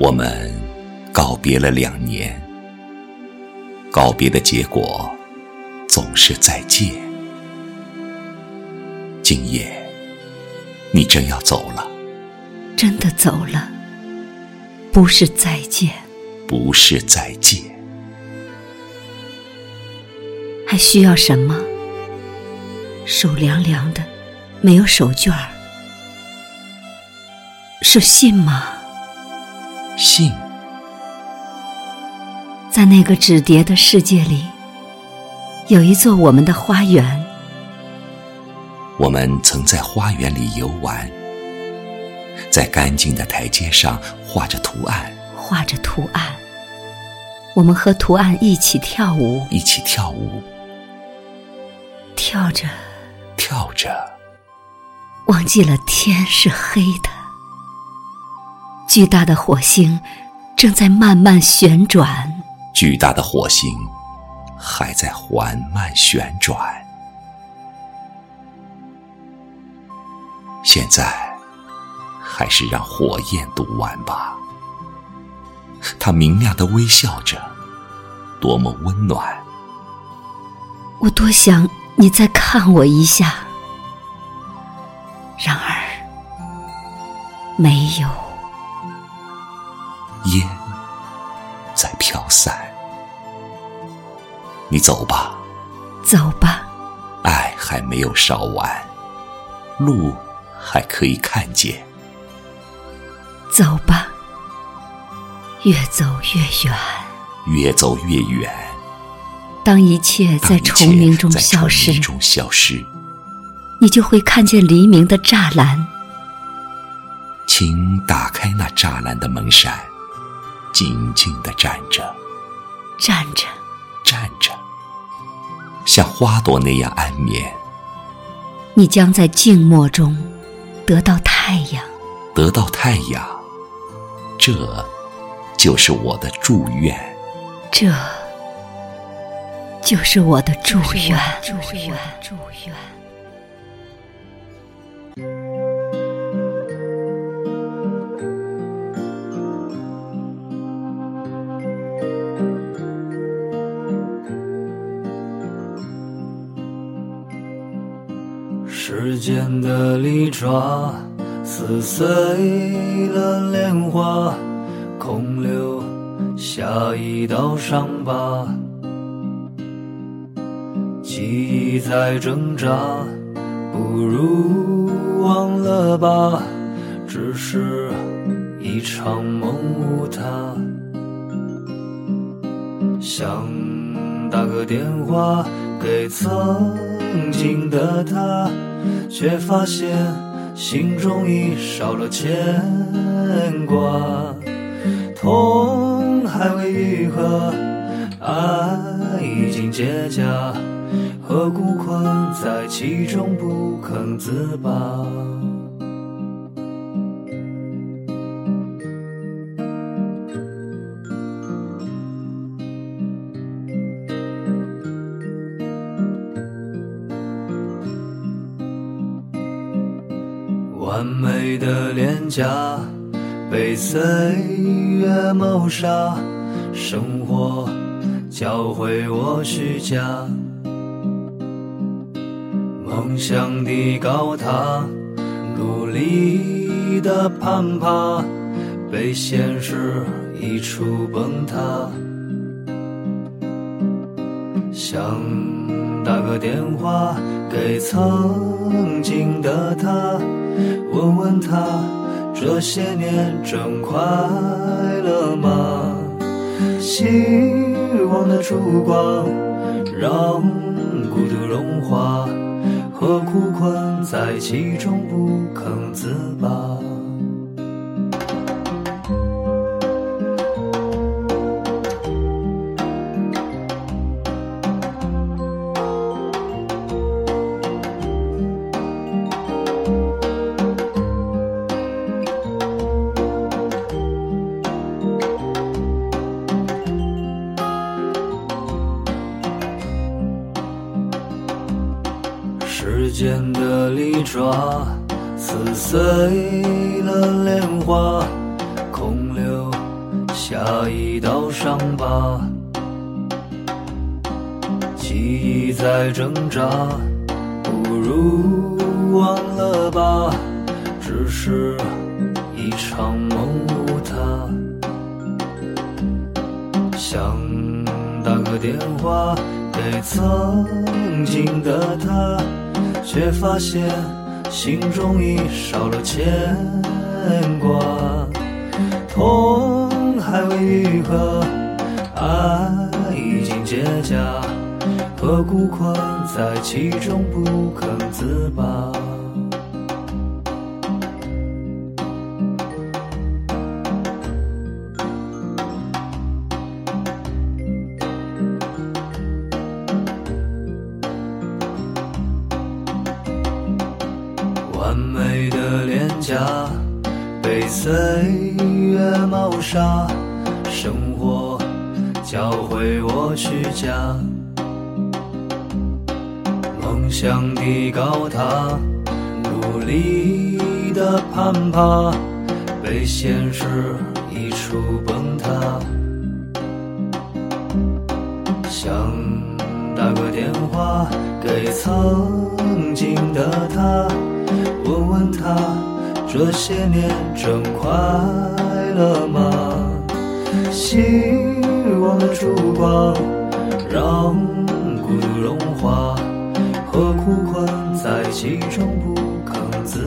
我们告别了两年，告别的结果总是再见。今夜，你真要走了，真的走了，不是再见，不是再见。还需要什么？手凉凉的，没有手绢儿，是信吗？信，在那个纸叠的世界里，有一座我们的花园。我们曾在花园里游玩，在干净的台阶上画着图案，画着图案。我们和图案一起跳舞，一起跳舞，跳着，跳着，忘记了天是黑的。巨大的火星正在慢慢旋转，巨大的火星还在缓慢旋转。现在，还是让火焰读完吧。它明亮的微笑着，多么温暖！我多想你再看我一下，然而没有。在飘散，你走吧，走吧，爱还没有烧完，路还可以看见。走吧，越走越远，越走越远。当一切在虫鸣中消失，消失，你就会看见黎明的栅栏。请打开那栅栏的门扇。静静地站着，站着，站着，像花朵那样安眠。你将在静默中得到太阳，得到太阳，这就是我的祝愿，这就是我的祝愿，祝愿，祝愿。时间的利爪撕碎了莲花，空留下一道伤疤。记忆在挣扎，不如忘了吧，只是一场梦无他。想打个电话给曾经的他。却发现心中已少了牵挂，痛还未愈合，爱已经结痂，何故困在其中不肯自拔？完美的脸颊被岁月谋杀，生活教会我虚假，梦想的高塔，努力的攀爬，被现实一触崩塌。想打个电话给曾经的他。我问他，这些年真快乐吗？希望的烛光让孤独融化，何苦困在其中不肯自拔？时间的利爪撕碎了莲花，空留下一道伤疤，记忆在挣扎，不如忘了吧，只是一场梦无他。想打个电话给曾经的他，却发现心中已少了牵挂。痛还未愈合，爱已经结痂，何故困在其中不肯自拔？岁月谋杀，生活教会我虚假，梦想的高塔，努力的攀爬，被现实一触崩塌。想打个电话给曾经的他，问问他这些年真快乐吗？希望的烛光让孤独融化，何苦困在其中不肯自